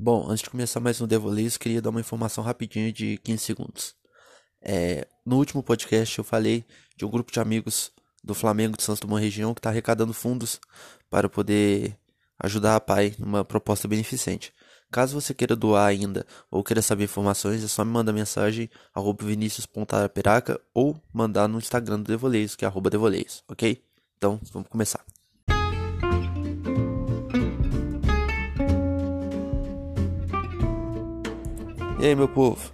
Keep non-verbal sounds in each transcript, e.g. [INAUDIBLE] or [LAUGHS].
Bom, antes de começar mais um Devoleis, queria dar uma informação rapidinha de 15 segundos. É, no último podcast eu falei de um grupo de amigos do Flamengo de Santos Dumont região que está arrecadando fundos para poder ajudar a PAI numa proposta beneficente. Caso você queira doar ainda ou queira saber informações, é só me mandar mensagem arroba ou mandar no Instagram do Devoleios, que é arroba Devoleios, ok? Então, vamos começar. E aí, meu povo?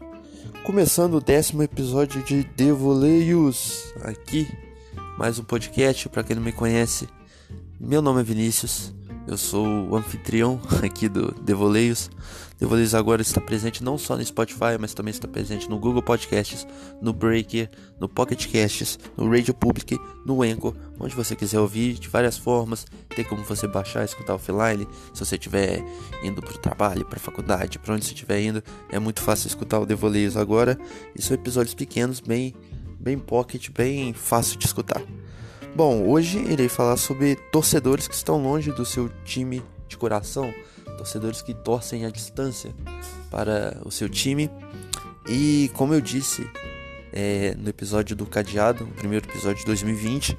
Começando o décimo episódio de Devoleios, aqui, mais um podcast, para quem não me conhece. Meu nome é Vinícius, eu sou o anfitrião [LAUGHS] aqui do Devoleios. Devoleios agora está presente não só no Spotify, mas também está presente no Google Podcasts, no Breaker, no Pocket Casts, no Radio Public, no Anchor, onde você quiser ouvir de várias formas. Tem como você baixar escutar offline, se você estiver indo para o trabalho, para a faculdade, para onde você estiver indo. É muito fácil escutar o Devoleios agora. E são episódios pequenos, bem, bem pocket, bem fácil de escutar. Bom, hoje irei falar sobre torcedores que estão longe do seu time de coração, torcedores que torcem à distância para o seu time. E como eu disse é, no episódio do Cadeado, o primeiro episódio de 2020,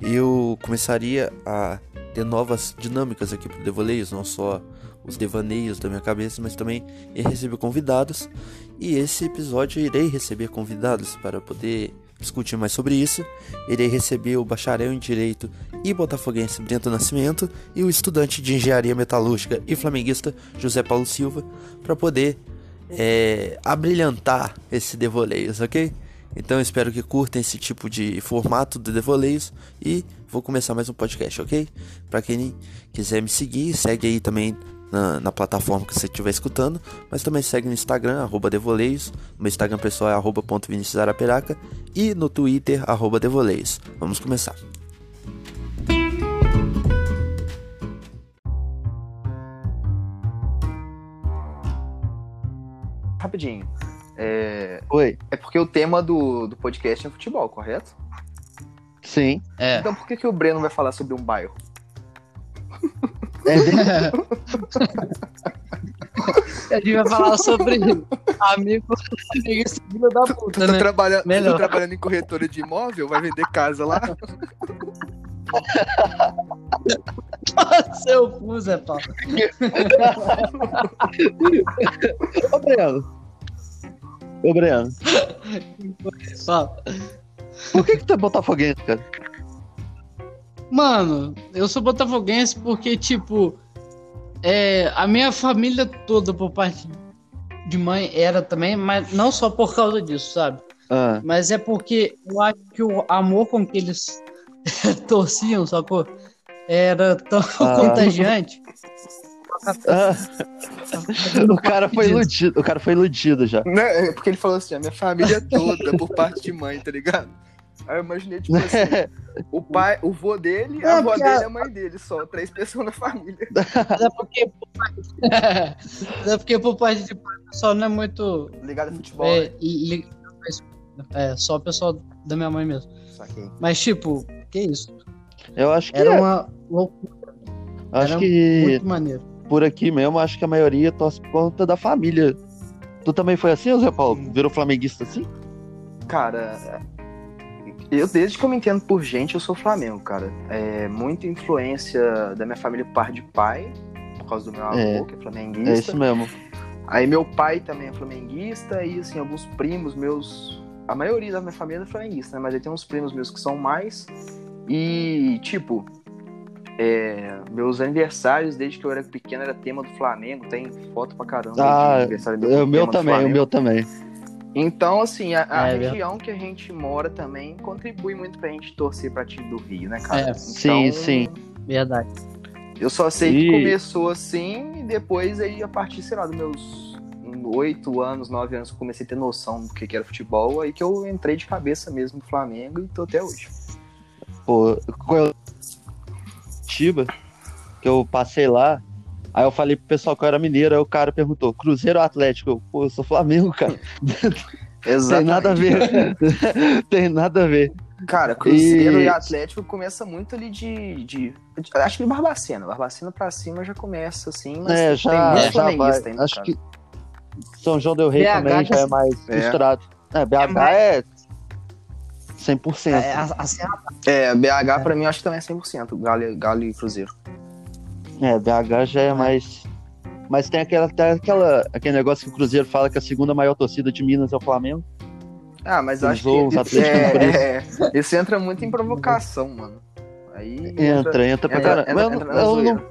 eu começaria a ter novas dinâmicas aqui para Devoleios, não só os devaneios da minha cabeça, mas também ir receber convidados. E esse episódio irei receber convidados para poder discutir mais sobre isso, irei receber o bacharel em Direito e botafoguense Brento Nascimento e o estudante de Engenharia Metalúrgica e flamenguista José Paulo Silva para poder é, abrilhantar esse Devoleios, ok? Então espero que curtem esse tipo de formato do Devoleios e vou começar mais um podcast, ok? Para quem quiser me seguir, segue aí também na, na, plataforma que você estiver escutando, mas também segue no Instagram, arroba Devoleios, meu Instagram pessoal é arroba ponto e no Twitter, arroba Devoleios. Vamos começar. Rapidinho. É... Oi. É porque o tema do, do podcast é futebol, correto? Sim. É. Então por que, que o Breno vai falar sobre um bairro? [LAUGHS] É [LAUGHS] A gente vai falar sobre amigo, amigo filho da puta, tu tá né? Trabalha, Melhor. Tu tá trabalhando em corretora de imóvel? Vai vender casa lá? [LAUGHS] Seu cu, Zé Paulo. Ô, Breno. Ô, Breno. Por que que tu é botafoguense, cara? Mano, eu sou botafoguense porque, tipo, é, a minha família toda, por parte de mãe, era também, mas não só por causa disso, sabe? Ah. Mas é porque eu acho que o amor com que eles [LAUGHS] torciam, sacou? Era tão ah. contagiante. Ah. o cara foi iludido, o cara foi iludido já. Não, é porque ele falou assim, a minha família toda, por parte de mãe, tá ligado? Aí eu imaginei, tipo assim, [LAUGHS] o pai, o vô dele, a avó dele e a mãe dele, só três pessoas na família. [LAUGHS] é porque, [LAUGHS] é porque por parte de pai, o pessoal não é muito. Ligado a futebol. É, né? li, é, só o pessoal da minha mãe mesmo. Saquei. Mas, tipo, que isso? Eu acho que. Era é. uma loucura. Acho Era que. Muito maneiro. Por aqui mesmo, acho que a maioria torce por conta da família. Tu também foi assim, Zé Paulo? Virou flamenguista assim? Cara, eu, desde que eu me entendo por gente, eu sou Flamengo, cara. É muita influência da minha família par de pai, por causa do meu avô, é, que é flamenguista. É isso mesmo. Aí meu pai também é flamenguista e, assim, alguns primos meus... A maioria da minha família é flamenguista, né? Mas aí tem uns primos meus que são mais. E, tipo, é, meus aniversários, desde que eu era pequeno, era tema do Flamengo. Tem foto pra caramba. Ah, o meu também, o meu também. Então, assim, a, a é, região que a gente mora também contribui muito pra gente torcer pra time do Rio, né, cara? É, então, sim, sim. Verdade. Eu só sei e... que começou assim e depois aí, a partir, sei lá, dos meus oito anos, nove anos, eu comecei a ter noção do que, que era futebol, aí que eu entrei de cabeça mesmo no Flamengo e tô até hoje. Pô, Tiba, que eu passei lá, Aí eu falei pro pessoal que eu era mineiro, aí o cara perguntou, Cruzeiro ou Atlético? Eu, Pô, eu sou Flamengo, cara. [LAUGHS] Exatamente. Tem nada a ver. [LAUGHS] Tem nada a ver. Cara, Cruzeiro e, E- Atlético começa muito ali de, de. Acho que Barbacena. Barbacena pra cima já começa assim, mas É, tem já, muito já vai. flamenguista ainda, Acho cara. que São João Del Rei BH também já é mais É. misturado. É, BH mais- é 100%. É, a, a cena É, BH pra mim eu acho que também é 100%. Galo, Galo e Cruzeiro. É, BH já é mais. Mas tem aquela, tem aquela, aquele negócio que o Cruzeiro fala que a segunda maior torcida de Minas é o Flamengo. Ah, mas acho que. atleticos por É, é, isso entra muito em provocação, mano. Aí. Entra, entra pra caramba. entra- Mas eu, entra eu não,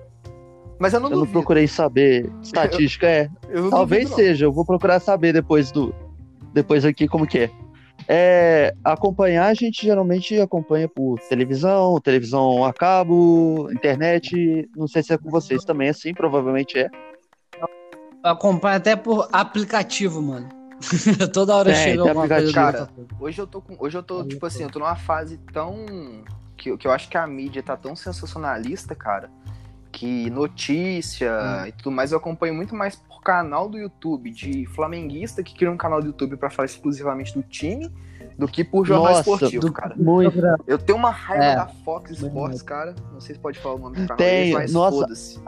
Mas eu não eu não procurei saber estatística, é. Eu Talvez duvido, seja, eu vou procurar saber depois do. Depois aqui como que é. É, acompanhar, a gente geralmente acompanha por televisão, televisão a cabo, internet. Não sei se é com vocês também, assim, provavelmente é. acompanha até por aplicativo, mano. [LAUGHS] Toda hora Tem, chega tem alguma coisa. Botafogo. Hoje eu tô com. Hoje eu tô, tipo assim, eu tô numa fase tão. Que, que eu acho que a mídia tá tão sensacionalista, cara. Que notícia Hum. e tudo mais eu acompanho muito mais por canal do YouTube de flamenguista que cria um canal do YouTube pra falar exclusivamente do time do que por jornal Nossa, esportivo, do- cara. Muito. Eu tenho uma raiva É. da Fox Sports, cara. Não sei se pode falar o nome do canal Tem, deles, mas nossa. foda-se.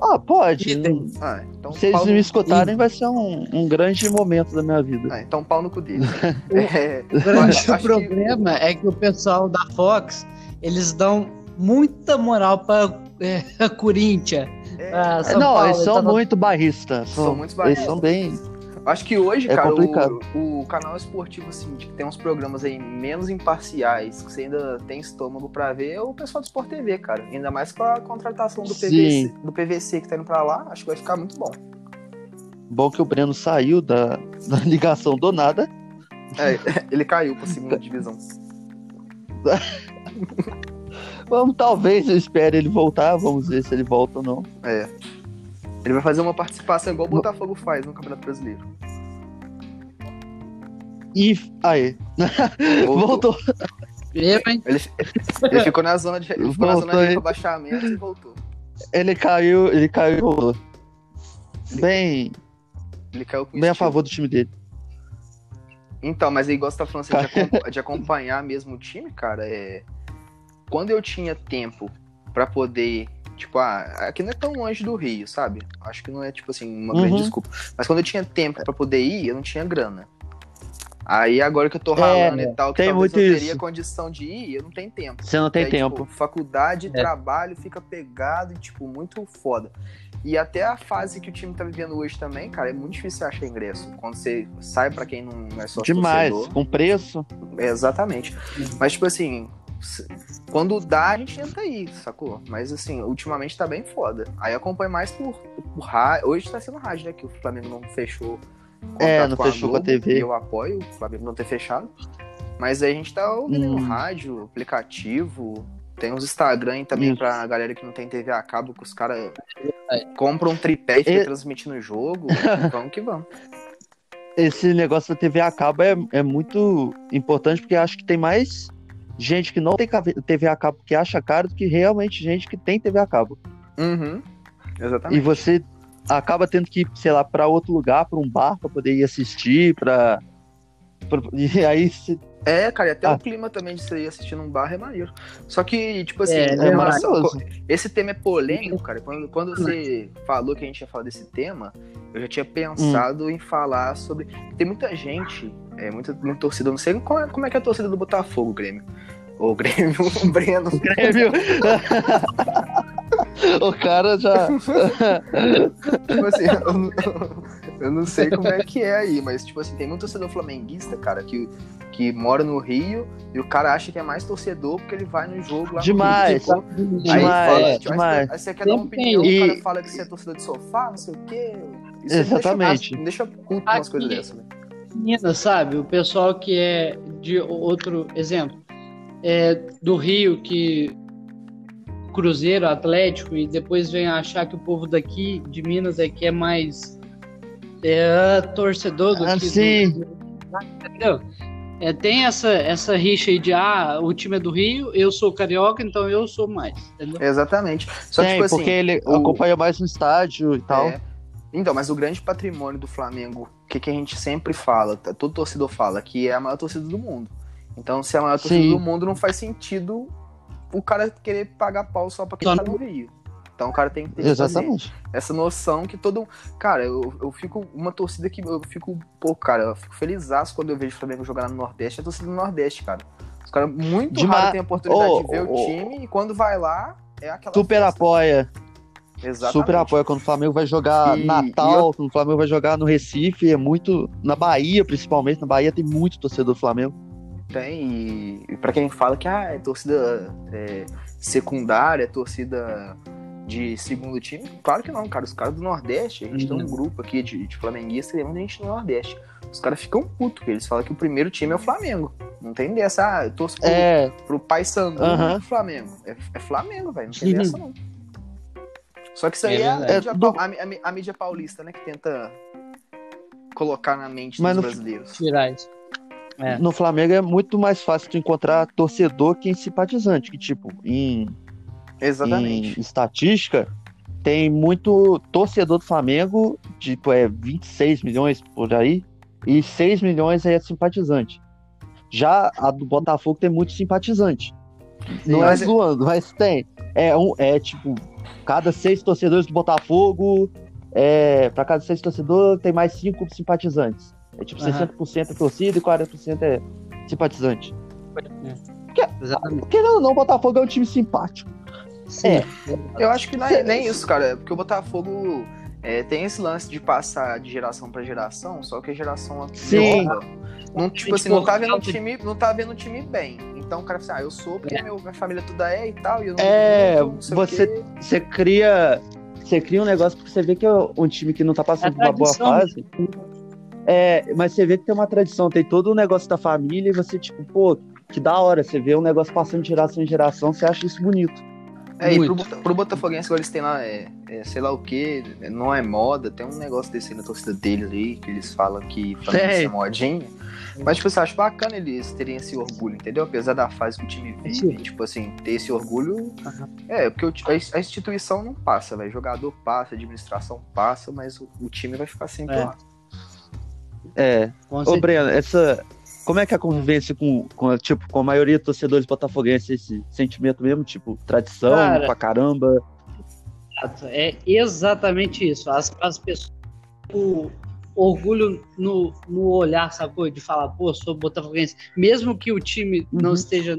Ah, pode. Ah, então Se eles me escutarem, vai ser um, um grande momento da minha vida. Ah, então pau no cu deles. [LAUGHS] [LAUGHS] é, O grande acho que- [LAUGHS] problema é que o pessoal da Fox, eles dão muita moral pra é, Corinthians. É, pra São não, Paulo, eles são tá no- muito barristas. São São, muito Eles barristas. são bem. Acho que hoje, É cara, complicado. o, o canal esportivo, assim, de que tem uns programas aí menos imparciais, que você ainda tem estômago pra ver, é o pessoal do Sport TV, cara. Ainda mais com a contratação do Sim. PVC, do PVC que tá indo pra lá, acho que vai ficar muito bom. Bom que o Breno saiu da, da ligação do nada. É, [LAUGHS] ele caiu pra segunda divisão. [LAUGHS] [LAUGHS] Vamos, talvez eu espere ele voltar. Vamos ver se ele volta ou não. É. Ele vai fazer uma participação igual o Botafogo faz no Campeonato Brasileiro. E. Aí. [LAUGHS] Voltou. Voltou. Ele, ele ficou na zona de, ficou na Voltou zona de rebaixamento e voltou. Ele caiu. Ele caiu e voltou. Bem, Ele caiu com bem a estilo. favor do time dele. Então, mas aí, igual você tá falando assim, de, acom- de acompanhar mesmo o time, cara, é. Quando eu tinha tempo pra poder. Tipo, ah, aqui não é tão longe do Rio, sabe? Acho que não é, tipo assim, uma grande Uhum. desculpa. Mas quando eu tinha tempo pra poder ir, eu não tinha grana. Aí agora que eu tô É, ralando e tal, que talvez eu teria isso. condição de ir, eu não tenho tempo. Você não tem Aí, tempo. tipo, faculdade, É. trabalho, fica pegado e, tipo, muito foda. E até a fase que o time tá vivendo hoje também, cara, é muito difícil achar ingresso. Quando você sai pra quem não é só Demais. torcedor. Com preço. É, exatamente. Mas, tipo assim, quando dá, a gente tenta ir, sacou? Mas, assim, ultimamente tá bem foda. Aí eu acompanho mais por, por rádio. Hoje tá sendo rádio, né? Que o Flamengo não fechou. É, não fechou com a Globo, TV. E eu apoio o Flamengo não ter fechado. Mas aí a gente tá ouvindo no Hum. rádio, aplicativo. Tem uns Instagram aí também Isso. pra galera que não tem TV a cabo, que os caras É. compram um tripé e ficam E- transmitindo o jogo. [LAUGHS] vamos que vamos. Esse negócio da TV a cabo é, é muito importante porque acho que tem mais gente que não tem TV a cabo que acha caro do que realmente gente que tem TV a cabo. Uhum. E Exatamente. você acaba tendo que ir, sei lá, pra outro lugar, pra um bar, pra poder ir assistir, pra. [LAUGHS] E aí se- É, cara, e até Ah. o clima também de você ir assistindo um bar é maneiro. Só que, tipo assim, É, é uma- maravilhoso. esse tema é polêmico, cara. Quando, quando você falou que a gente ia falar desse tema, eu já tinha pensado em falar sobre. Tem muita gente, é, muita, muita torcida, eu não sei qual é- como é que é a torcida do Botafogo, Grêmio. Ou [LAUGHS] Grêmio, o Breno. Grêmio. [LAUGHS] o cara já. Tipo assim, eu, não- sei como é [LAUGHS] que é aí, mas, tipo assim, tem muito torcedor flamenguista, cara, que, que mora no Rio e o cara acha que é mais torcedor porque ele vai no jogo lá Demais. no Rio. Tipo, Demais, aí, fala, demais. Aí você quer dar uma opinião, tem. o cara E- fala que você é torcedor de sofá, não sei o quê. Isso Exatamente. Me deixa, deixa puto umas coisas dessas, né? Minas, sabe? O pessoal que é de outro exemplo, é do Rio que Cruzeiro, Atlético e depois vem achar que o povo daqui de Minas é que é mais é, torcedor do Ah, que sim. do- entendeu? É, tem essa essa rixa aí de ah, o time é do Rio, eu sou carioca, então eu sou mais, entendeu? Exatamente. Só que, Tem, tipo assim. porque ele o- acompanha mais no estádio e tal. É. Então, mas o grande patrimônio do Flamengo, o que, que a gente sempre fala, tá- todo torcedor fala, que é a maior torcida do mundo. Então, se é a maior torcida Sim. do mundo, não faz sentido o cara querer pagar pau só pra quem Só tá no Rio. Então o cara tem que ter Exatamente. essa noção que todo. Cara, eu, eu fico. Uma torcida que eu fico. Pô, cara, eu fico feliz quando eu vejo o Flamengo jogar no Nordeste, é a torcida do Nordeste, cara. Os caras muito Demais. raro têm a oportunidade Ô, de ver ô, o time e quando vai lá, é aquela. Super festa. apoia. Exatamente. Super apoia quando o Flamengo vai jogar E- Natal, quando o Flamengo vai jogar no Recife, é muito. Na Bahia, principalmente. Na Bahia tem muito torcedor do Flamengo. Tem, e, e pra quem fala que ah, é torcida é, secundária, é torcida de segundo time, claro que não, cara. Os caras do Nordeste, a gente tem um grupo aqui de, de flamenguistas, muita gente do Nordeste. Os caras ficam putos, porque eles falam que o primeiro time é o Flamengo. Não tem dessa, ah, eu torço pro, É, pro Pai Sandu Aham. do Flamengo. É, é Flamengo, velho, não tem dessa não. Só que isso aí É é, a, verdade. mídia, É, do- a a a mídia paulista, né, que tenta colocar na mente Mas dos no- brasileiros. Tirar isso. É. no Flamengo é muito mais fácil tu encontrar torcedor que em simpatizante. Que, tipo, em, Exatamente. em estatística, tem muito torcedor do Flamengo, tipo, é 26 milhões por aí, e 6 milhões é simpatizante. Já a do Botafogo tem muito simpatizante. Não Sim, é mas é- zoando, mas tem. É, um, é tipo, cada seis torcedores do Botafogo, é, para cada seis torcedores, tem mais cinco simpatizantes. É tipo, Aham. 60% é torcida e 40% é simpatizante. Exatamente. Querendo ou não, o Botafogo é um time simpático. Sim. É. Eu acho que não é nem [LAUGHS] isso, cara. Porque o Botafogo é, tem esse lance de passar de geração pra geração, só que a geração Sim. nova não, tipo assim, não tá vendo o time, não tá vendo o time bem. Então o cara fala assim, ah, eu sou porque meu, minha família toda é e tal, e eu não É, não você-. Você cria. Você cria um negócio porque você vê que é um time que não tá passando É por uma boa fase. É, mas você vê que tem uma tradição, tem todo o negócio da família e você, tipo, pô, que da hora. Você vê um negócio passando de geração em geração, você acha isso bonito. É, e pro, Muito. Pro Botafoguense agora eles têm lá, é, é, sei lá o que, não é moda, tem um negócio desse aí na torcida deles aí, que eles falam que [LAUGHS] Flamengo Sei. é modinha. Mas, tipo, eu acho bacana eles terem esse orgulho, entendeu? Apesar da fase que o time vive, tipo assim, ter esse orgulho. Aham. É, porque a, instituição não passa, velho. Jogador passa, administração passa, mas o, o time vai ficar sempre É. lá. É. Com Ô. Breno, essa. Como é que é a convivência com, com, a- tipo, com a maioria dos torcedores botafoguenses, esse sentimento mesmo, tipo, tradição Cara, pra caramba? É exatamente isso. As, as pessoas. O orgulho no, no olhar, sacou? De falar, pô, sou botafoguense. Mesmo que o time não Uhum. esteja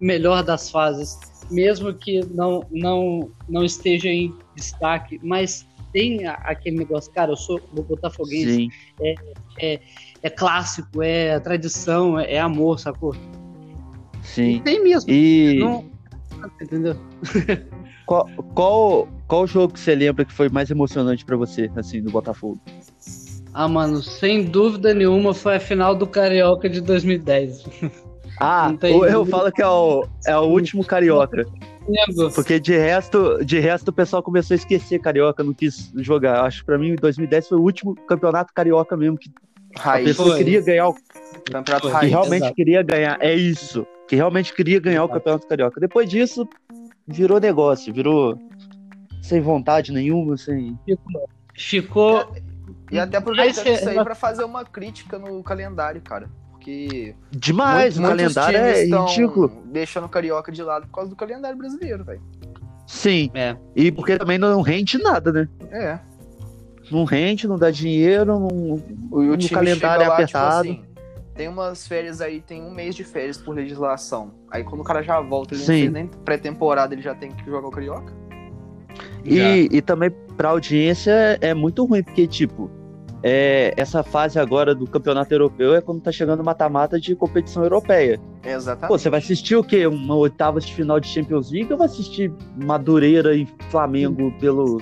melhor das fases, mesmo que não, não, não esteja em destaque, mas tem aquele negócio, cara, eu sou botafoguense, Sim. é clássico, é tradição, é, é amor, sacou? Sim. Tem mesmo. E Não, entendeu? [LAUGHS] qual, qual, qual jogo que você lembra que foi mais emocionante pra você, assim, do Botafogo? Ah, mano, sem dúvida nenhuma foi a final do Carioca de 2010. Ah, [LAUGHS] eu, eu falo que é o, é o último carioca. Lembro. Porque de resto, de resto o pessoal começou a esquecer carioca, não quis jogar. Acho que pra mim, 2010 foi o último campeonato carioca mesmo que a Raiz, pessoa Foi. queria ganhar, o, campeonato que raiz. realmente exato. queria ganhar. É isso, que realmente queria ganhar o campeonato carioca. Depois disso, virou negócio, virou sem vontade nenhuma, sem. Ficou. E até aproveitando Mas, isso aí é- pra fazer uma crítica no calendário, cara. Porque Demais, Muito- o calendário é ridículo. Deixando o carioca de lado por causa do calendário brasileiro, velho. Sim, É, e porque também não rende nada, né? É. Não rende, não dá dinheiro, não. O, o calendário chega lá, é apertado. Tipo assim, tem umas férias aí, tem um mês de férias por legislação. Aí quando o cara já volta, ele Sim. não fez nem pré-temporada, ele já tem que jogar o carioca. E, e também pra audiência é muito ruim, porque, tipo, é, essa fase agora do campeonato europeu é quando tá chegando o mata-mata de competição europeia. Exatamente. Pô, você vai assistir o quê? Uma oitava de final de Champions League ou vai assistir Madureira e Flamengo pelo.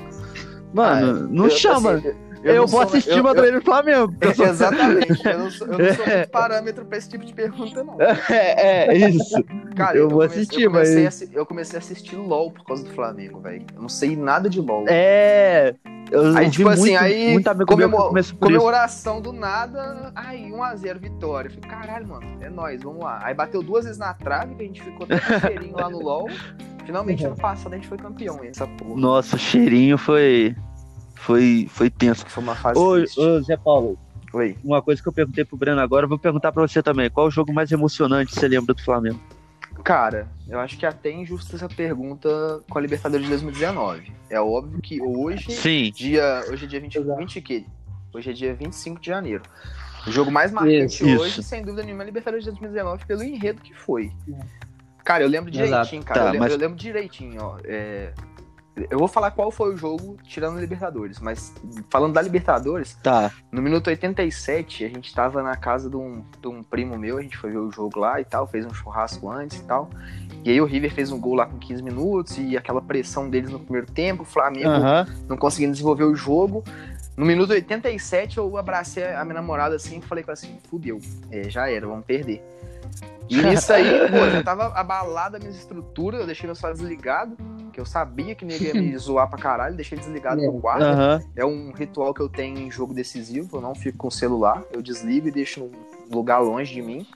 Mano, Ah, não eu- chama. assim, eu não vou assistir eu- eu- Madureira e Flamengo. eu [LAUGHS] Exatamente. Eu não sou, eu não sou muito [LAUGHS] parâmetro pra esse tipo de pergunta, não. é, é isso. Cara, Eu vou comecei- assistir, eu comecei, mas- a, eu comecei a assistir LOL por causa do Flamengo, velho. Eu não sei nada de LOL. É. Eu Aí, tipo assim, muito, aí muito amigo comemor- comemoração do nada, ai, 1x0, vitória. Eu falei, caralho, mano, é nóis, vamos lá. Aí bateu duas vezes na trave, que a gente ficou com [LAUGHS] cheirinho lá no LOL. Finalmente, Uhum. ano passado, a gente foi campeão, essa porra. Nossa, o cheirinho foi. Foi, foi tenso. Foi uma fase Ô, ô, Zé Paulo, Oi. uma coisa que eu perguntei pro Breno agora, eu vou perguntar pra você também. Qual o jogo mais emocionante você lembra do Flamengo? Cara, eu acho que é até injusta essa pergunta com a Libertadores de 2019. É óbvio que hoje, Sim. dia, hoje é dia 20, Exato. 20 que? Hoje é dia 25 de janeiro. O jogo mais marcante Isso. hoje, sem dúvida nenhuma, é a Libertadores de 2019 pelo enredo que foi. Cara, eu lembro Exato. direitinho, cara. Tá, eu, lembro, mas- eu lembro direitinho, ó. é, Eu vou falar qual foi o jogo tirando a Libertadores, mas falando da Libertadores, Tá. no minuto 87, a gente tava na casa de um, de um primo meu, a gente foi ver o jogo lá e tal, fez um churrasco antes e tal. E aí o River fez um gol lá com 15 minutos e aquela pressão deles no primeiro tempo, o Flamengo Aham. não conseguindo desenvolver o jogo. No minuto 87, eu abracei a minha namorada assim e falei com ela assim, fudeu, é, já era, vamos perder. E nisso aí, pô, já tava abalada a minha estrutura, eu deixei meu celular desligado, que eu sabia que ninguém ia me [LAUGHS] zoar pra caralho, deixei desligado no quarto. Aham. É um ritual que eu tenho em jogo decisivo, eu não fico com o celular, eu desligo e deixo num lugar longe de mim.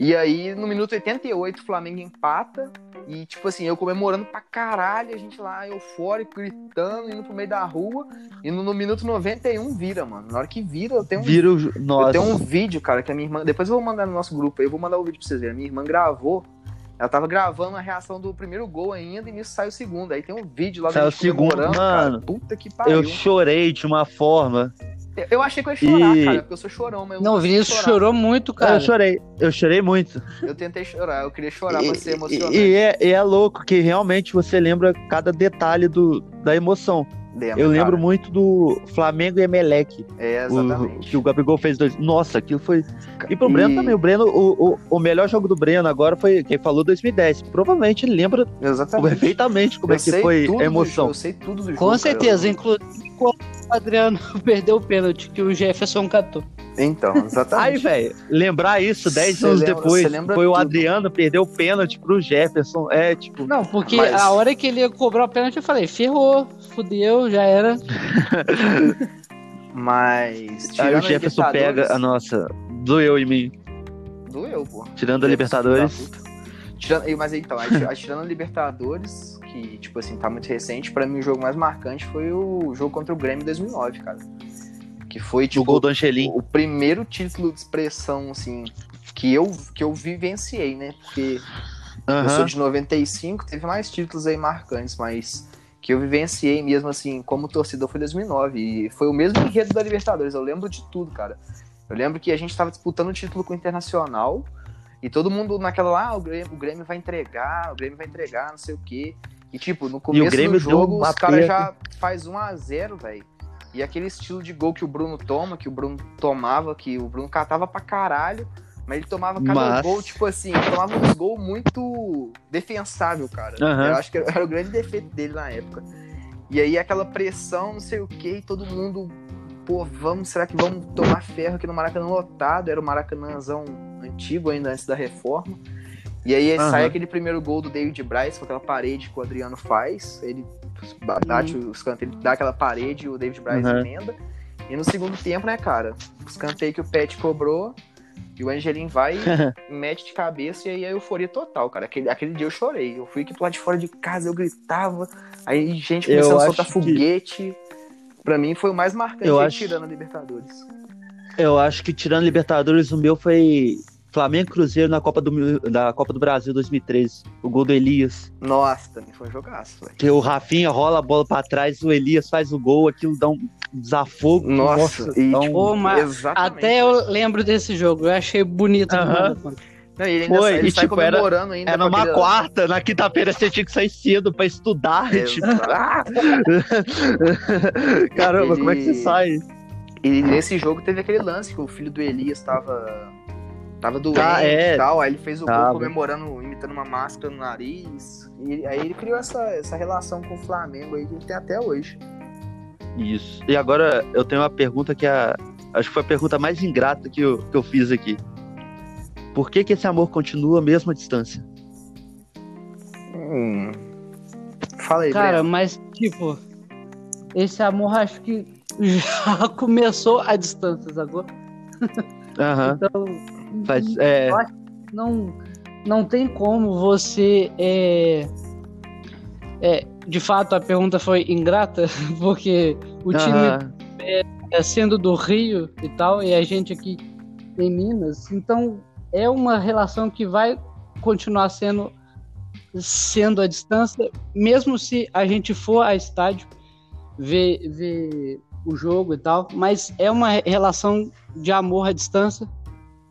E aí, no minuto 88, o Flamengo empata. E, tipo assim, eu comemorando pra caralho, a gente lá eufórico, gritando, indo pro meio da rua. E no, no minuto 91 vira, mano. Na hora que vira, eu tenho um Vira o. jo- eu tenho um vídeo, cara, que a minha irmã. Depois eu vou mandar no nosso grupo aí, eu vou mandar o vídeo pra vocês verem. A minha irmã gravou. Ela tava gravando a reação do primeiro gol ainda, e nisso sai o segundo. Aí tem um vídeo lá Sai o segundo, mano. Puta que pariu. Eu chorei de uma forma. Eu, eu achei que eu ia chorar, E- cara, porque eu sou chorão, mas eu Não, o consegui Vinícius chorar. chorou muito, cara. Eu chorei. Eu chorei muito. Eu tentei chorar, eu queria chorar E, pra ser emocionante. e- e é, e é louco que realmente você lembra cada detalhe do, da emoção. Lembra, Eu lembro cara? muito do Flamengo e Emelec. É, O, exatamente. que o Gabigol fez dois. Nossa, aquilo foi. E pro Breno também. O Breno, o, o, o melhor jogo do Breno agora foi quem falou 2010. Provavelmente ele lembra Exatamente. perfeitamente como Eu é que foi a emoção. jogo, eu sei tudo do jogo. Com cara. certeza, inclusive quando o Adriano [LAUGHS] perdeu o pênalti que o Jefferson catou. Então, [LAUGHS] Aí, exatamente. velho, lembrar isso 10 Cê anos lembra- depois, foi o tudo. Adriano perdeu o pênalti pro Jefferson. É, tipo, Não, porque Mas- a hora que ele ia cobrar o pênalti, eu falei, ferrou, fudeu, já era. [LAUGHS] Mas. aí o a Jefferson pega a nossa. Doeu em mim. Doeu, pô. Tirando a Libertadores. Tirando, mas então, tirando a Libertadores, que, tipo assim, tá muito recente, pra mim o jogo mais marcante foi o jogo contra o Grêmio em 2009, cara. Que foi, O tipo, gol do Angelim. o primeiro título de expressão, assim, que eu, que eu vivenciei, né? Porque eu sou de 95, teve mais títulos aí marcantes, mas que eu vivenciei mesmo, assim, como torcedor foi 2009. E foi o mesmo enredo da Libertadores, eu lembro de tudo, cara. Eu lembro que a gente tava disputando o título com o Internacional e todo mundo naquela lá, ah, o Grêmio, o Grêmio vai entregar, o Grêmio vai entregar, não sei o quê. E, tipo, no começo do jogo, os caras já faz 1 a 0 velho. E aquele estilo de gol que o Bruno toma, que o Bruno tomava, que o Bruno catava pra caralho, mas ele tomava cada Mas- gol, tipo assim, tomava uns gols muito defensável, cara. Aham. Eu acho que era o grande defeito dele na época. E aí aquela pressão, não sei o que, todo mundo, pô, vamos, será que vamos tomar ferro aqui no Maracanã lotado? Era o Maracanãzão antigo ainda, antes da reforma. E aí Aham. sai aquele primeiro gol do David Braz com aquela parede que o Adriano faz. Ele bate o escanteio, ele dá aquela parede e o David Braz Aham. emenda. E no segundo tempo, né, cara? O escanteio que o Pet cobrou. E o Angelim vai [LAUGHS] mete de cabeça e aí a euforia total, cara. Aquele, aquele dia eu chorei. Eu fui aqui pro lado de fora de casa, eu gritava. Aí gente Eu começando a soltar que- foguete. Pra mim foi o mais marcante Eu acho- tirando a Libertadores. Eu acho que tirando Libertadores, o meu foi Flamengo e Cruzeiro na Copa do, da Copa do Brasil 2013. O gol do Elias. Nossa, foi um jogaço, velho. Que o Rafinha rola a bola pra trás, o Elias faz o gol, aquilo dá um desafogo. Nossa, e, dá um- tipo, mas. Até eu lembro desse jogo, eu achei bonito demais. mano. Não, e ele ainda Foi, sai, ele e, sai tipo, era- comemorando ainda. Era aquele- quarta, na quinta-feira você tinha que sair cedo pra estudar. É, tipo, ah! [LAUGHS] Caramba, como é que você Ele- sai? E nesse jogo teve aquele lance que o filho do Elias tava. Tava doente Tá, é. e tal. Aí ele fez o gol Tava. comemorando, imitando uma máscara no nariz. E aí ele criou essa, essa relação com o Flamengo aí que ele tem até hoje. Isso. E agora eu tenho uma pergunta que é a, acho que foi a pergunta mais ingrata que eu, que eu fiz aqui. Por que, que esse amor continua mesmo à distância? Hum. Fala aí, Cara, Breno. mas tipo, esse amor acho que [LAUGHS] já começou a distância agora. Aham. Então, Faz, é, não, não tem como você. É, é, de fato, a pergunta foi ingrata, [LAUGHS] porque o time aham. é, é, sendo do Rio e tal, e a gente aqui em Minas, então é uma relação que vai continuar sendo sendo a distância, mesmo se a gente for a estádio ver, ver o jogo e tal, mas é uma relação de amor à distância,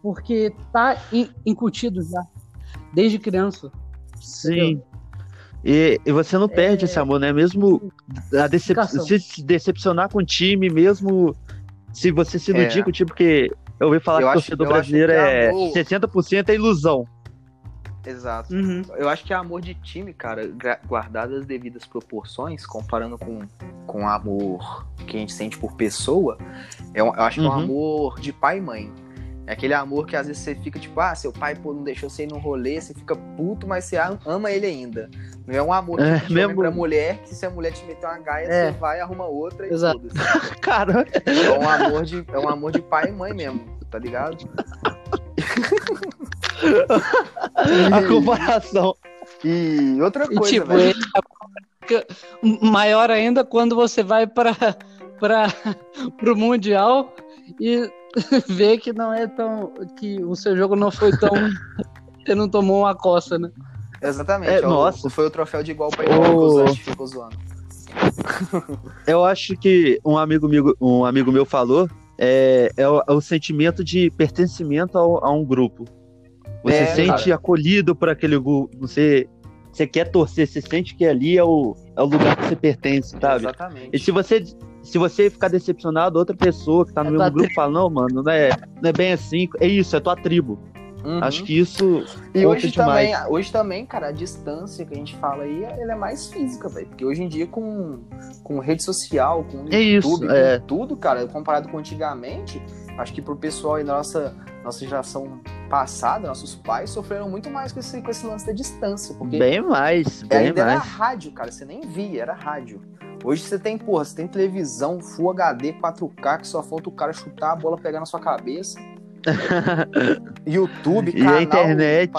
porque tá incutido já, desde criança. Sim. E, e, você não perde é... esse amor, né? Mesmo a decep se decepcionar com o time, mesmo se você se iludir é. com o time, porque eu ouvi falar eu que o torcedor brasileiro é amor... 60% é ilusão. Exato. Uhum. Eu acho que é amor de time, cara, guardado as devidas proporções, comparando com, com o amor que a gente sente por pessoa, é eu acho que é um uhum. amor de pai e mãe. É aquele amor que às vezes você fica tipo, ah, seu pai pô, não deixou você ir no rolê, você fica puto, mas você ama ele ainda. Não é um amor é, tipo, mesmo... pra mulher, que se a mulher te meter uma gaia, é. você vai, arruma outra e Exato. tudo. [LAUGHS] É um, amor de, é um amor de pai e mãe mesmo, tá ligado? [LAUGHS] a comparação. E outra coisa, e, tipo, maior ainda quando você vai para para [LAUGHS] o mundial e [LAUGHS] vê que não é tão que o seu jogo não foi tão [LAUGHS] você não tomou uma coça, né? Exatamente. É, nossa, foi o troféu de igual para igual oh. que ficou zoando. [LAUGHS] Eu acho que um amigo, um amigo meu falou é, é, o, é o sentimento de pertencimento ao, a um grupo. Você é, sente cara. acolhido por aquele grupo, você, você quer torcer, você sente que ali é o, é o lugar que você pertence, sabe? Exatamente. E se você se você ficar decepcionado, outra pessoa que tá no é mesmo grupo fala, não, mano, não é, não é bem assim. É isso, é tua tribo. Uhum. Acho que isso. E hoje também, hoje também, cara, a distância que a gente fala aí, ela é mais física, velho. Porque hoje em dia, com, com rede social, com é YouTube, isso, é. tudo, cara, comparado com antigamente, acho que pro pessoal aí da nossa, nossa geração passada, nossos pais sofreram muito mais com esse, com esse lance da distância. Porque bem mais, bem ainda mais. era rádio, cara, você nem via, era rádio. Hoje você tem, porra, você tem televisão Full HD 4K que só falta o cara chutar a bola pegar na sua cabeça. [LAUGHS] YouTube, canal, e a internet,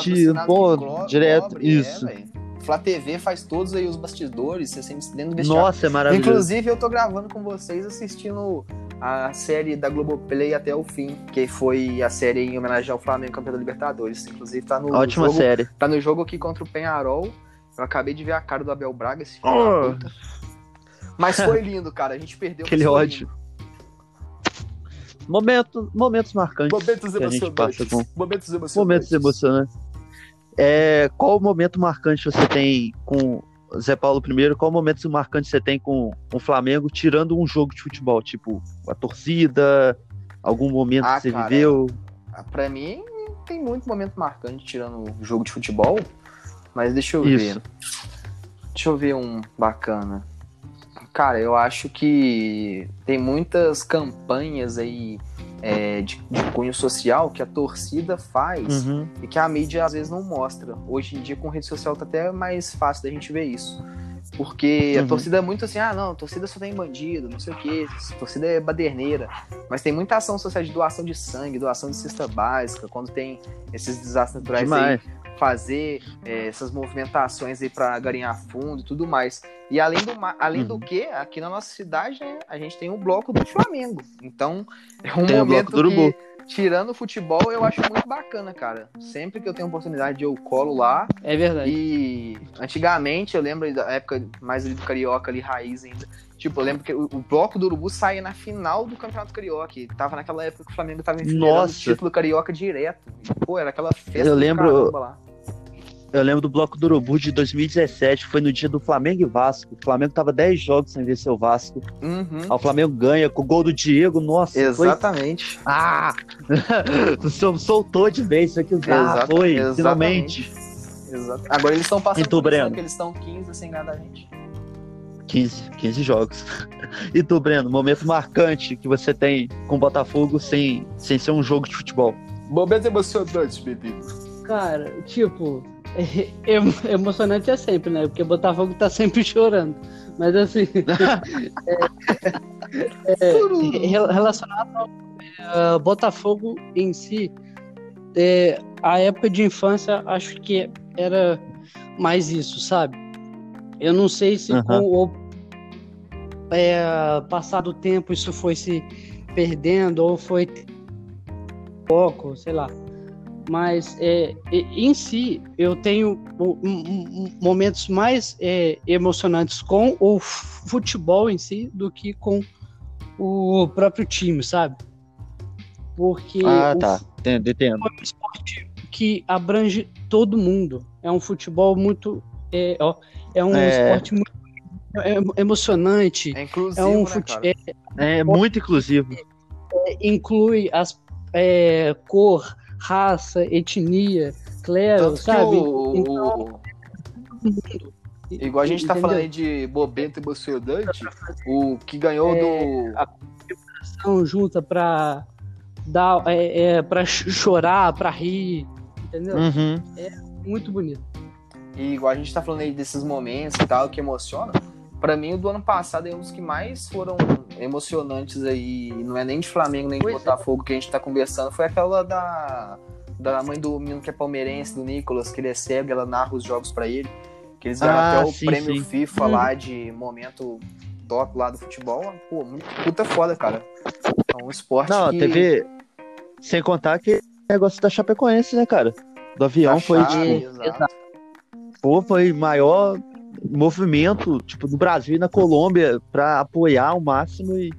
pô, direto, cobre, isso. É, Flá TV faz todos aí os bastidores, você sempre dentro do vestiário. Nossa, é maravilhoso. Inclusive, eu tô gravando com vocês assistindo a série da Globoplay até o fim, que foi a série em homenagem ao Flamengo campeão da Libertadores. Inclusive, tá no Ótima jogo, série. Tá no jogo aqui contra o Penharol. Eu acabei de ver a cara do Abel Braga, esse filho oh. Mas foi lindo, cara. A gente perdeu. Aquele ódio. Momento, momentos marcantes. Momentos emocionantes. Com... Momentos emocionantes. Momentos emocionantes. É, qual o momento marcante você tem com Zé Paulo primeiro? Qual momento marcante você tem com, com o Flamengo, tirando um jogo de futebol? Tipo, a torcida, algum momento ah, que você cara, viveu? Pra mim, tem muito momento marcante tirando o jogo de futebol. Mas deixa eu Isso. ver. Deixa eu ver um bacana. Cara, eu acho que tem muitas campanhas aí é, de, de, cunho social que a torcida faz uhum. e que a mídia às vezes não mostra. Hoje em dia, com rede social, tá até mais fácil da gente ver isso. Porque uhum. a torcida é muito assim, ah, não, a torcida só tem bandido, não sei o que, a torcida é baderneira. Mas tem muita ação social de doação de sangue, doação de cesta básica, quando tem esses desastres naturais Demais. aí fazer é, essas movimentações aí para garinhar fundo e tudo mais. E além do, além uhum. do que, aqui na nossa cidade, né, a gente tem o bloco do Flamengo. Então, é um tem momento que, tirando o futebol, eu acho muito bacana, cara. Sempre que eu tenho oportunidade, eu colo lá. É verdade. E antigamente, eu lembro da época mais ali do Carioca, ali, raiz ainda. Tipo, eu lembro que o, o bloco do Urubu saía na final do Campeonato Carioca. E tava naquela época que o Flamengo tava enfrentando o título Carioca direto. E, pô, era aquela festa eu lembro, lá. Eu lembro do bloco do Urubu de 2017, foi no dia do Flamengo e Vasco. O Flamengo tava 10 jogos sem vencer o Vasco. Uhum. o Flamengo ganha com o gol do Diego, nossa. Exatamente. Foi... Ah! [LAUGHS] Soltou de vez isso aqui. Ah, foi, exatamente. finalmente. Exato. Agora eles estão passando e tu, Breno? eles estão 15 sem ganhar da gente. 15, 15 jogos. [LAUGHS] E tu, Breno, momento marcante que você tem com o Botafogo sem, sem ser um jogo de futebol? Momentos emocionantes, menino. Cara, tipo, [LAUGHS] emocionante é sempre, né? Porque Botafogo tá sempre [LAUGHS] chorando. Mas assim. [LAUGHS] é, é, relacionado ao uh, Botafogo em si, é, a época de infância acho que era mais isso, sabe? Eu não sei se uhum. com o é, passado o tempo isso foi se perdendo ou foi pouco, sei lá. Mas é, em si eu tenho momentos mais é, emocionantes com o futebol em si do que com o próprio time, sabe? Porque ah, tá. Entendo, entendo. é um esporte que abrange todo mundo. É um futebol muito. É, ó, é um é... esporte muito é emocionante. É inclusivo, é um né, fute... cara? É, muito inclusivo. É, inclui as é, cor, raça, etnia, clero, Tanto que sabe? o- Então, Igual a gente tá entendeu? falando aí de Bobeto e emocionante, o que ganhou É, do. São junta pra dar, é, é, para chorar, pra rir, entendeu? Uhum. Muito bonito. E igual a gente tá falando aí desses momentos e tal, que emociona. Pra mim, o do ano passado é um dos que mais foram emocionantes aí. Não é nem de Flamengo, nem de Pois é. Botafogo que a gente tá conversando. Foi aquela da, da mãe do menino que é palmeirense, do Nicolas, que ele é cego, ela narra os jogos pra ele. Que eles ganham Ah, até o sim, prêmio sim. FIFA Uhum. lá de momento top lá do futebol. Pô, muito puta foda, cara. É um esporte Não, que... teve. Sem contar que negócio da Chapecoense, né, cara? Do avião da foi, chave, tipo, exato. pô, foi maior movimento, tipo, do Brasil e na Colômbia pra apoiar ao máximo e.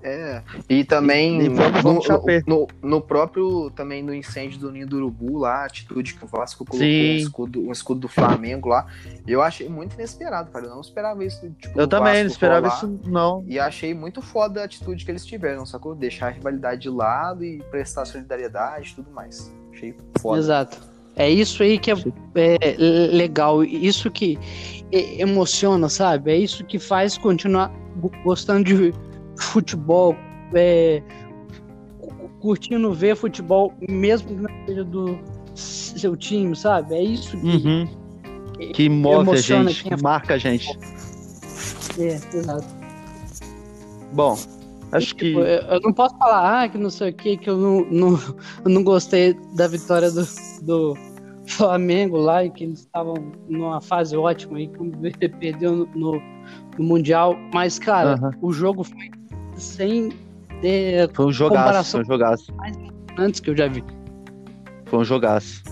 É, e também E- e vamos- vamos no, no, no próprio também no incêndio do Ninho do Urubu lá, a atitude que o Vasco colocou um escudo, um escudo do Flamengo lá, eu achei muito inesperado, cara. Eu não esperava isso. Tipo, Eu também não Vasco esperava rolar. isso, não. E achei muito foda a atitude que eles tiveram, sacou? Deixar a rivalidade de lado e prestar solidariedade e tudo mais. Achei foda. Exato. É isso aí que é, é legal, isso que emociona, sabe? É isso que faz continuar go- gostando de futebol, é, cu- curtindo ver futebol, mesmo que não seja do seu time, sabe? É isso que Uhum. Que move a gente, é que marca a gente. é, exato. Bom, acho que. Tipo, eu eu não posso falar, ah, que não sei o que, que eu não, não, eu não gostei da vitória do, do Flamengo lá e que eles estavam numa fase ótima aí, quando perdeu no, no, no Mundial. Mas, cara, Aham. o jogo foi sem é, Foi um jogaço, foi um jogaço. antes que eu já vi. Foi um jogaço.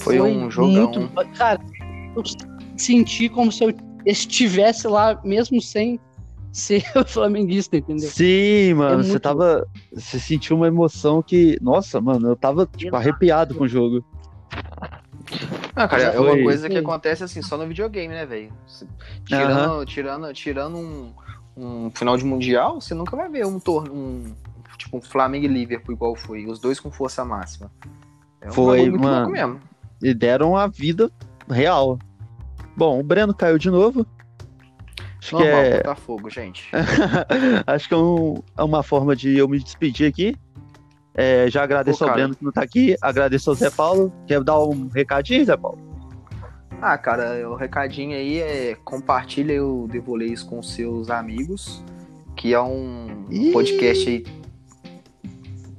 Foi um jogão. Muito, cara, eu senti como se eu estivesse lá mesmo sem ser [LAUGHS] flamenguista, entendeu? Sim, mano, É você tava. Você sentiu uma emoção que. Nossa, mano, eu tava, tipo, arrepiado com o jogo. Ah, cara, é uma coisa que acontece assim, só no videogame, né, velho? Tirando, tirando, tirando um, um final de mundial, você nunca vai ver um torneio, um, tipo um Flamengo e Liverpool igual foi, os dois com força máxima. É um Foi, mano. louco mesmo. E deram a vida real. Bom, o Breno caiu de novo. Acho que Normal, é. Botafogo, gente. [LAUGHS] Acho que é, um- é uma forma de eu me despedir aqui. É, já agradeço Pô, ao. Breno que não tá aqui. Agradeço ao Zé Paulo. Quer dar um recadinho, Zé Paulo? Ah, cara, o recadinho aí é compartilha o Devoleis com seus amigos, que é um Ih. podcast aí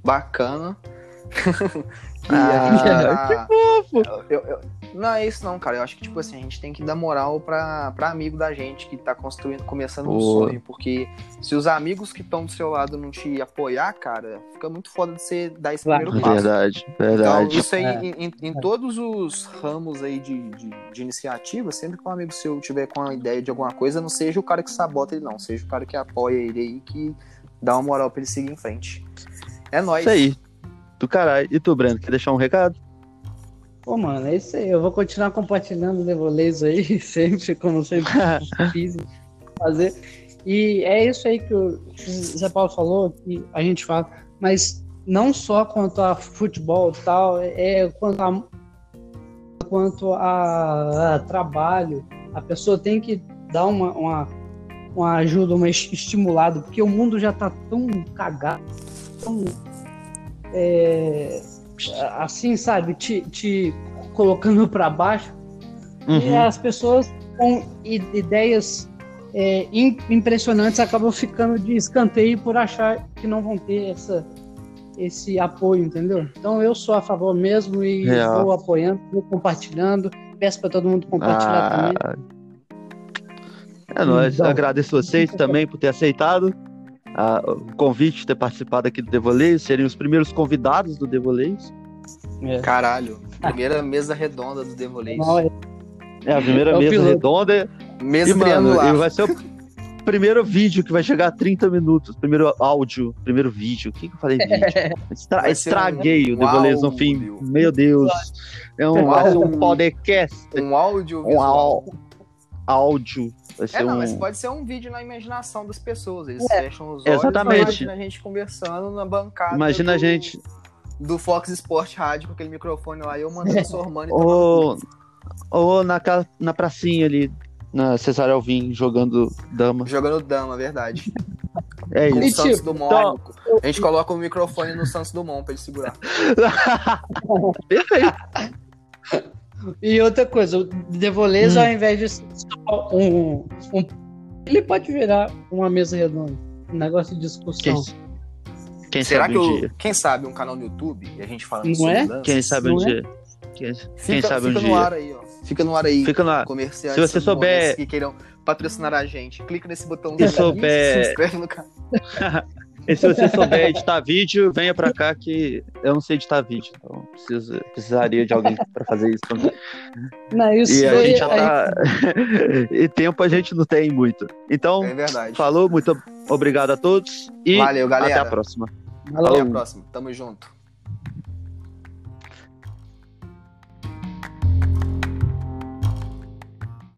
bacana. [LAUGHS] E Ah, tá- [LAUGHS] fofo. Eu- eu- não é isso não, cara. Eu acho que, tipo assim, a gente tem que dar moral pra, pra amigo da gente que tá construindo, começando um Boa. sonho. Porque se os amigos que estão do seu lado não te apoiar, cara, fica muito foda de você dar esse Claro. primeiro passo. Verdade, Então, verdade. isso aí, É. em, em- em todos os ramos aí de, de, de iniciativa, sempre que um amigo seu tiver com a ideia de alguma coisa, não seja o cara que sabota ele, não. Seja o cara que apoia ele aí, que dá uma moral pra ele seguir em frente. É nóis. Isso aí. Do caralho. E tu, Breno, quer deixar um recado? Pô, mano, é isso aí. Eu vou continuar compartilhando o Devolês aí, [LAUGHS] sempre, como sempre [LAUGHS] fiz fazer. E é isso aí que o Zé Paulo falou, que a gente fala, mas não só quanto a futebol e tal, é quanto a, quanto a, a trabalho. A pessoa tem que dar uma, uma, uma ajuda, uma es- estimulada, porque o mundo já tá tão cagado, tão é, assim, sabe, te, te colocando [LAUGHS] para baixo. E Uhum. as pessoas com ideias é, im- impressionantes acabam ficando de escanteio por achar que não vão ter essa, esse apoio, entendeu? Então eu sou a favor mesmo e Real. vou apoiando, vou compartilhando. Peço para todo mundo compartilhar Ah, também. É, nós Então. agradeço vocês também por ter aceitado o convite de ter participado aqui do Devoleio. Seriam os primeiros convidados do Devoleio. É. Caralho. Primeira mesa redonda do Devolês. Não, é- É a primeira É mesa piloto. redonda. Mesa E, mano, e vai ser o primeiro vídeo que vai chegar a 30 minutos. Primeiro áudio, primeiro vídeo. O que, que eu falei vídeo? [LAUGHS] Estra- estraguei um o Devoleio no fim. Meu Deus. É um, Um um podcast. Um áudio Um áudio. Vai ser É, não, um... mas pode ser um vídeo na imaginação das pessoas. Eles É. fecham os olhos Exatamente. e imagina a gente conversando na bancada. Imagina a do, gente. Do Fox Sport Rádio com aquele microfone lá, eu mandando Sormani tomar no Ou, ou na, na pracinha ali, na Cesar Alvim, jogando dama. Jogando dama, verdade. É Com o E isso. Santos tipo, Dumont. então- A gente coloca o microfone no Santos Dumont pra ele segurar. [LAUGHS] Perfeito. E outra coisa, o Devolês, Hum. ao invés de ser só um, um. Ele pode virar uma mesa redonda. Um negócio de discussão. Quem, quem Será sabe que, um eu, dia? quem sabe, um canal no YouTube e a gente falando Não sobre é? danças? Quem sabe um Não é? dia? Quem, quem Fica, sabe um fica no dia? ar aí, ó. Fica no ar aí. Fica lá. Comerciais Se você souber- que queiram patrocinar a gente, clica nesse botãozinho Se souber- [LAUGHS] se inscreve no canal. [LAUGHS] E se você souber editar vídeo, venha pra cá que eu não sei editar vídeo. Então preciso, precisaria de alguém pra fazer isso também. Não, isso E a gente já tá. [LAUGHS] e tempo a gente não tem muito. Então, É falou, muito obrigado a todos e Valeu, até galera. a próxima. Valeu. Até a próxima. Tamo junto.